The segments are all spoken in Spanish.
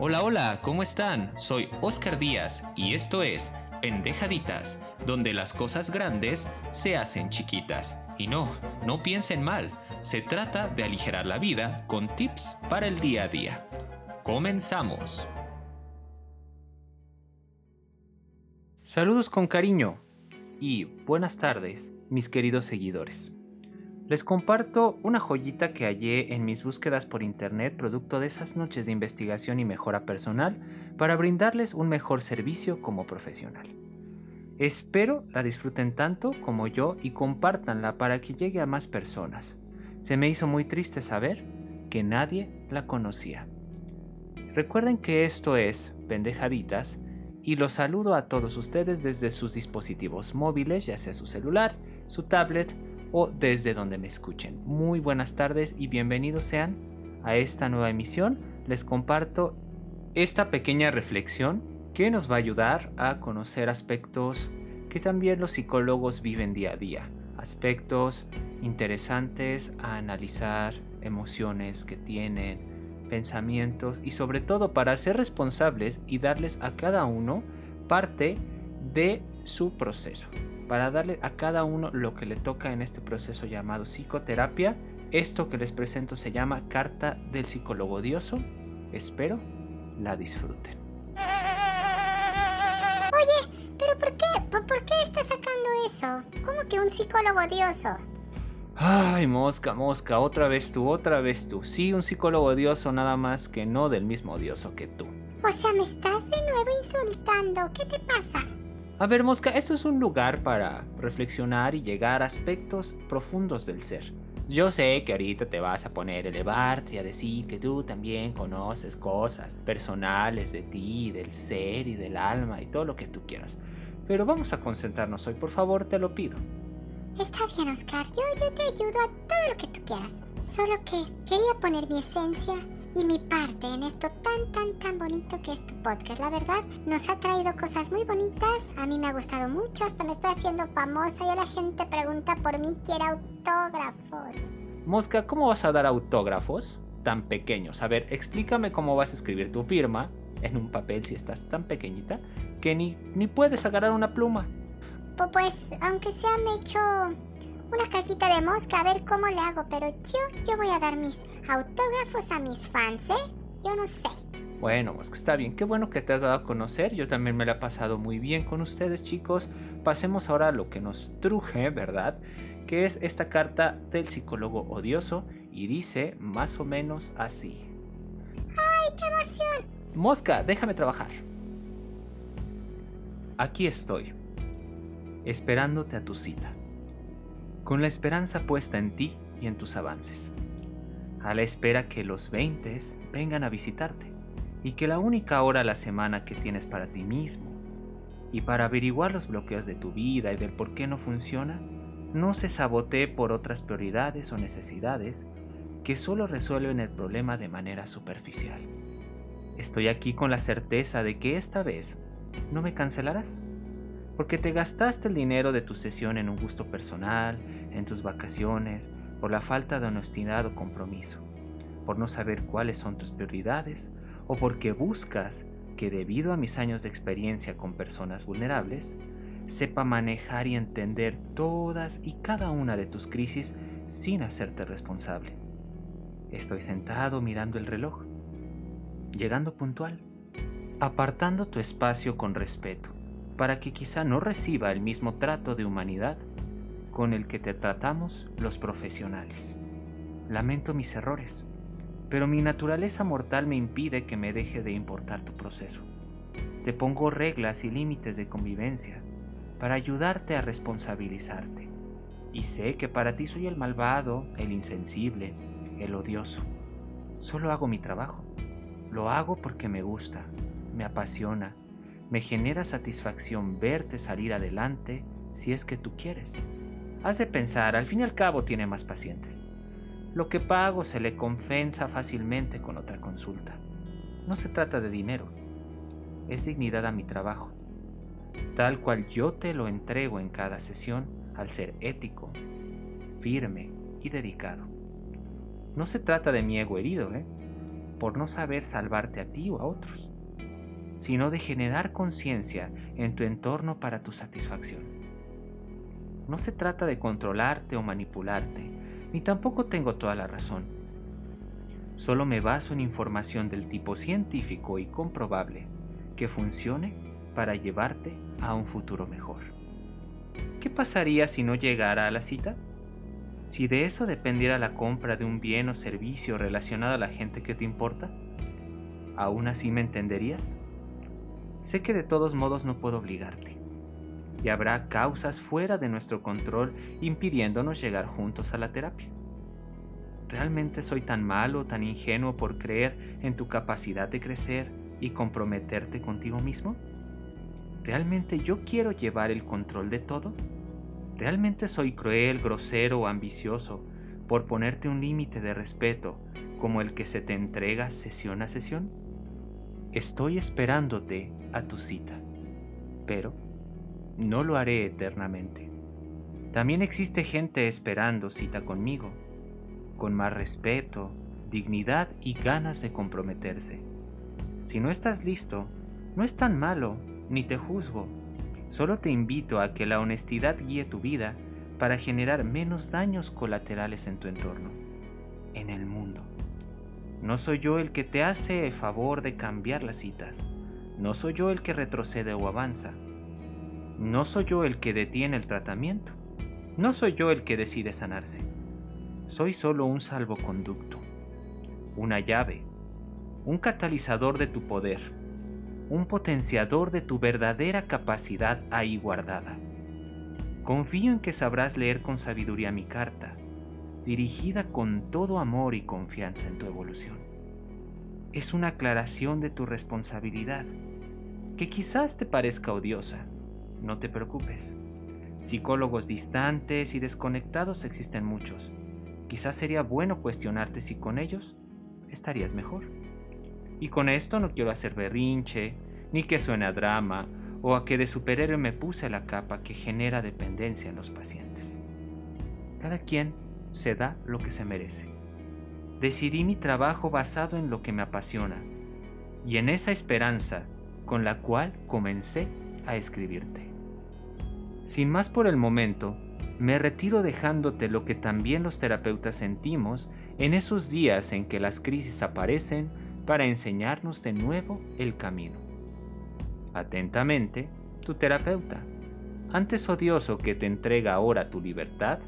Hola, hola, ¿cómo están? Soy Oscar Díaz y esto es Pendejaditas, donde las cosas grandes se hacen chiquitas. Y no, no piensen mal, se trata de aligerar la vida con tips para el día a día. Comenzamos. Saludos con cariño y buenas tardes, mis queridos seguidores. Les comparto una joyita que hallé en mis búsquedas por internet producto de esas noches de investigación y mejora personal para brindarles un mejor servicio como profesional. Espero la disfruten tanto como yo y compártanla para que llegue a más personas. Se me hizo muy triste saber que nadie la conocía. Recuerden que esto es Pendejaditas y los saludo a todos ustedes desde sus dispositivos móviles, ya sea su celular, su tablet, o desde donde me escuchen. Muy buenas tardes y bienvenidos sean a esta nueva emisión. Les comparto esta pequeña reflexión que nos va a ayudar a conocer aspectos que también los psicólogos viven día a día. Aspectos interesantes a analizar, emociones que tienen, pensamientos y sobre todo para ser responsables y darles a cada uno parte de su proceso para darle a cada uno lo que le toca en este proceso llamado psicoterapia. Esto que les presento se llama Carta del Psicólogo Odioso. Espero la disfruten. Oye, pero ¿por qué? ¿Por, qué estás sacando eso? ¿Cómo que un psicólogo odioso? Ay, mosca, mosca, otra vez tú, otra vez tú. Sí, un psicólogo odioso nada más que no del mismo odioso que tú. O sea, me estás de nuevo insultando. ¿Qué te pasa? A ver, Mosca, esto es un lugar para reflexionar y llegar a aspectos profundos del ser. Yo sé que ahorita te vas a poner a elevarte y a decir que tú también conoces cosas personales de ti, del ser y del alma y todo lo que tú quieras. Pero vamos a concentrarnos hoy, por favor, te lo pido. Está bien, Oscar. Yo, yo te ayudo a todo lo que tú quieras. Solo que quería poner mi esencia y mi parte en esto tan, tan, tan bonito que es tu podcast. La verdad, nos ha traído cosas muy bonitas. A mí me ha gustado mucho, hasta me estoy haciendo famosa. Y la gente pregunta por mí, quiere autógrafos. Mosca, ¿cómo vas a dar autógrafos tan pequeños? A ver, explícame cómo vas a escribir tu firma en un papel si estás tan pequeñita que ni, ni puedes agarrar una pluma. Pues, aunque sea me echo una cajita de mosca, a ver cómo le hago, pero yo, yo voy a dar mis autógrafos a mis fans, ¿eh? Yo no sé. Bueno, pues está bien, qué bueno que te has dado a conocer, yo también me la he pasado muy bien con ustedes chicos. Pasemos ahora a lo que nos truje, ¿verdad? Que es esta carta del psicólogo odioso y dice más o menos así. ¡Ay, qué emoción! Mosca, déjame trabajar. Aquí estoy, esperándote a tu cita, con la esperanza puesta en ti y en tus avances a la espera que los 20 vengan a visitarte y que la única hora a la semana que tienes para ti mismo y para averiguar los bloqueos de tu vida y del por qué no funciona, no se sabotee por otras prioridades o necesidades que solo resuelven el problema de manera superficial. Estoy aquí con la certeza de que esta vez no me cancelarás, porque te gastaste el dinero de tu sesión en un gusto personal, en tus vacaciones, por la falta de honestidad o compromiso, por no saber cuáles son tus prioridades o porque buscas que debido a mis años de experiencia con personas vulnerables, sepa manejar y entender todas y cada una de tus crisis sin hacerte responsable. Estoy sentado mirando el reloj, llegando puntual, apartando tu espacio con respeto, para que quizá no reciba el mismo trato de humanidad con el que te tratamos los profesionales. Lamento mis errores, pero mi naturaleza mortal me impide que me deje de importar tu proceso. Te pongo reglas y límites de convivencia para ayudarte a responsabilizarte. Y sé que para ti soy el malvado, el insensible, el odioso. Solo hago mi trabajo. Lo hago porque me gusta, me apasiona, me genera satisfacción verte salir adelante si es que tú quieres. Hace pensar, al fin y al cabo tiene más pacientes. Lo que pago se le compensa fácilmente con otra consulta. No se trata de dinero, es dignidad a mi trabajo, tal cual yo te lo entrego en cada sesión al ser ético, firme y dedicado. No se trata de mi ego herido, ¿eh? por no saber salvarte a ti o a otros, sino de generar conciencia en tu entorno para tu satisfacción. No se trata de controlarte o manipularte, ni tampoco tengo toda la razón. Solo me baso en información del tipo científico y comprobable que funcione para llevarte a un futuro mejor. ¿Qué pasaría si no llegara a la cita? Si de eso dependiera la compra de un bien o servicio relacionado a la gente que te importa, ¿aún así me entenderías? Sé que de todos modos no puedo obligarte, y habrá causas fuera de nuestro control impidiéndonos llegar juntos a la terapia. ¿Realmente soy tan malo, tan ingenuo por creer en tu capacidad de crecer y comprometerte contigo mismo? ¿Realmente yo quiero llevar el control de todo? ¿Realmente soy cruel, grosero o ambicioso por ponerte un límite de respeto como el que se te entrega sesión a sesión? Estoy esperándote a tu cita, pero no lo haré eternamente. También existe gente esperando cita conmigo, con más respeto, dignidad y ganas de comprometerse. Si no estás listo, no es tan malo, ni te juzgo, Solo te invito a que la honestidad guíe tu vida para generar menos daños colaterales en tu entorno, en el mundo. No soy yo el que te hace favor de cambiar las citas. No soy yo el que retrocede o avanza. No soy yo el que detiene el tratamiento. No soy yo el que decide sanarse. Soy solo un salvoconducto, una llave, un catalizador de tu poder un potenciador de tu verdadera capacidad ahí guardada. Confío en que sabrás leer con sabiduría mi carta, dirigida con todo amor y confianza en tu evolución. Es una aclaración de tu responsabilidad, que quizás te parezca odiosa. No te preocupes. Psicólogos distantes y desconectados existen muchos. Quizás sería bueno cuestionarte si con ellos estarías mejor. Y con esto no quiero hacer berrinche, ni que suene a drama, o a que de superhéroe me puse la capa que genera dependencia en los pacientes. Cada quien se da lo que se merece. Decidí mi trabajo basado en lo que me apasiona, y en esa esperanza con la cual comencé a escribirte. Sin más por el momento, me retiro dejándote lo que también los terapeutas sentimos en esos días en que las crisis aparecen para enseñarnos de nuevo el camino. Atentamente, tu terapeuta, antes odioso que te entrega ahora tu libertad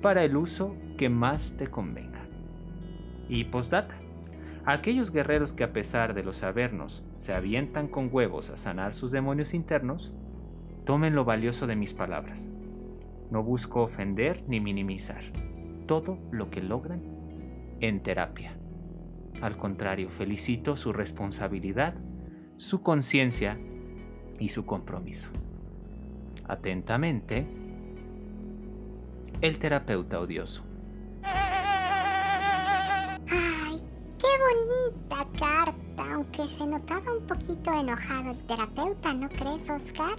para el uso que más te convenga. Y postdata, aquellos guerreros que a pesar de los sabernos se avientan con huevos a sanar sus demonios internos, tomen lo valioso de mis palabras. No busco ofender ni minimizar todo lo que logran en terapia. Al contrario, felicito su responsabilidad, su conciencia y su compromiso. Atentamente, el terapeuta odioso. ¡Ay, qué bonita carta! Aunque se notaba un poquito enojado el terapeuta, ¿no crees, Oscar?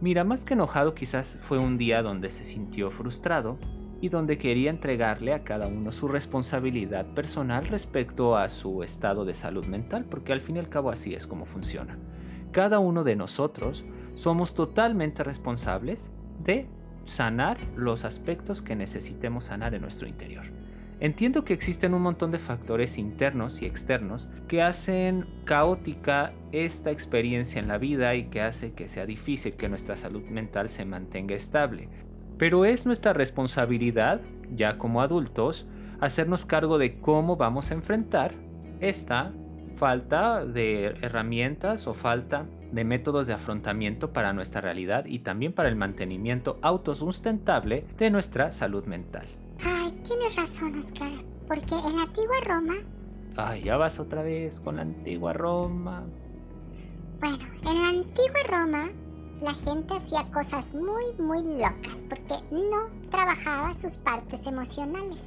Mira, más que enojado quizás fue un día donde se sintió frustrado y donde quería entregarle a cada uno su responsabilidad personal respecto a su estado de salud mental, porque al fin y al cabo así es como funciona. Cada uno de nosotros somos totalmente responsables de sanar los aspectos que necesitemos sanar en nuestro interior. Entiendo que existen un montón de factores internos y externos que hacen caótica esta experiencia en la vida y que hace que sea difícil que nuestra salud mental se mantenga estable. Pero es nuestra responsabilidad, ya como adultos, hacernos cargo de cómo vamos a enfrentar esta falta de herramientas o falta de métodos de afrontamiento para nuestra realidad y también para el mantenimiento autosustentable de nuestra salud mental. Tienes razón, Oscar, porque en la antigua Roma... Ay, ya vas otra vez con la antigua Roma. Bueno, en la antigua Roma la gente hacía cosas muy, muy locas porque no trabajaba sus partes emocionales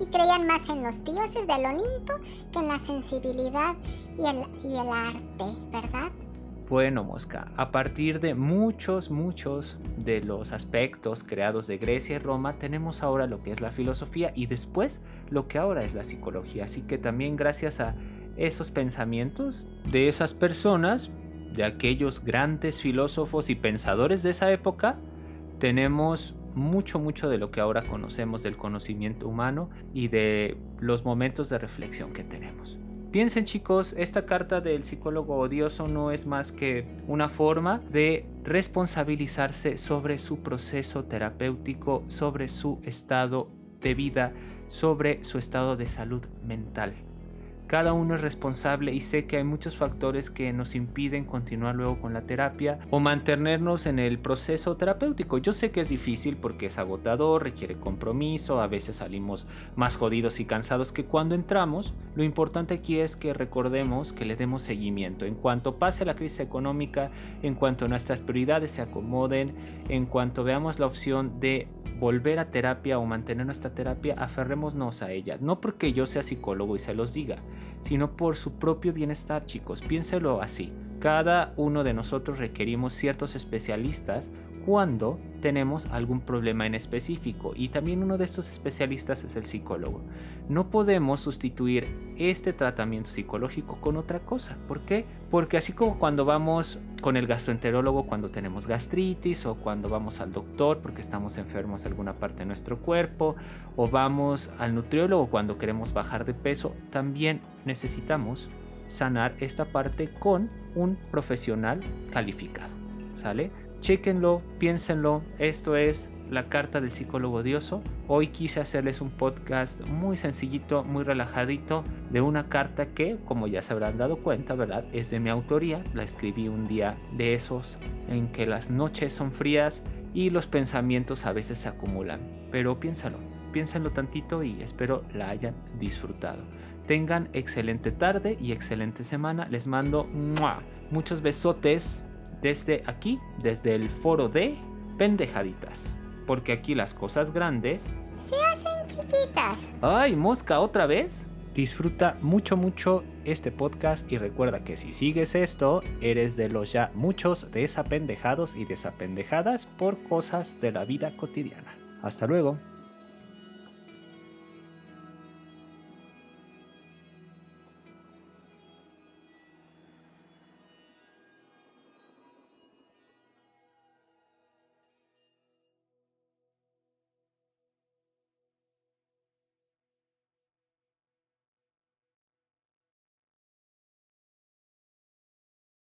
y creían más en los dioses del Olimpo que en la sensibilidad y el, y el arte, ¿verdad? Bueno, Mosca, a partir de muchos, muchos de los aspectos creados de Grecia y Roma, tenemos ahora lo que es la filosofía y después lo que ahora es la psicología. Así que también gracias a esos pensamientos de esas personas, de aquellos grandes filósofos y pensadores de esa época, tenemos mucho, mucho de lo que ahora conocemos del conocimiento humano y de los momentos de reflexión que tenemos. Piensen chicos, esta carta del psicólogo odioso no es más que una forma de responsabilizarse sobre su proceso terapéutico, sobre su estado de vida, sobre su estado de salud mental. Cada uno es responsable y sé que hay muchos factores que nos impiden continuar luego con la terapia o mantenernos en el proceso terapéutico. Yo sé que es difícil porque es agotador, requiere compromiso, a veces salimos más jodidos y cansados que cuando entramos. Lo importante aquí es que recordemos que le demos seguimiento. En cuanto pase la crisis económica, en cuanto nuestras prioridades se acomoden, en cuanto veamos la opción de volver a terapia o mantener nuestra terapia, aferrémonos a ella. No porque yo sea psicólogo y se los diga, sino por su propio bienestar, chicos. Piénselo así. Cada uno de nosotros requerimos ciertos especialistas cuando tenemos algún problema en específico y también uno de estos especialistas es el psicólogo. No podemos sustituir este tratamiento psicológico con otra cosa. ¿Por qué? Porque así como cuando vamos con el gastroenterólogo cuando tenemos gastritis o cuando vamos al doctor porque estamos enfermos de alguna parte de nuestro cuerpo o vamos al nutriólogo cuando queremos bajar de peso, también necesitamos sanar esta parte con un profesional calificado. ¿Sale? Chéquenlo, piénsenlo, esto es la carta del psicólogo odioso. Hoy quise hacerles un podcast muy sencillito, muy relajadito, de una carta que, como ya se habrán dado cuenta, ¿verdad? Es de mi autoría. La escribí un día de esos en que las noches son frías y los pensamientos a veces se acumulan. Pero piénsalo, piénsenlo tantito y espero la hayan disfrutado. Tengan excelente tarde y excelente semana. Les mando muchos besotes desde aquí, desde el foro de pendejaditas. Porque aquí las cosas grandes se hacen chiquitas. ¡Ay, mosca, otra vez! Disfruta mucho, mucho este podcast y recuerda que si sigues esto, eres de los ya muchos desapendejados y desapendejadas por cosas de la vida cotidiana. Hasta luego.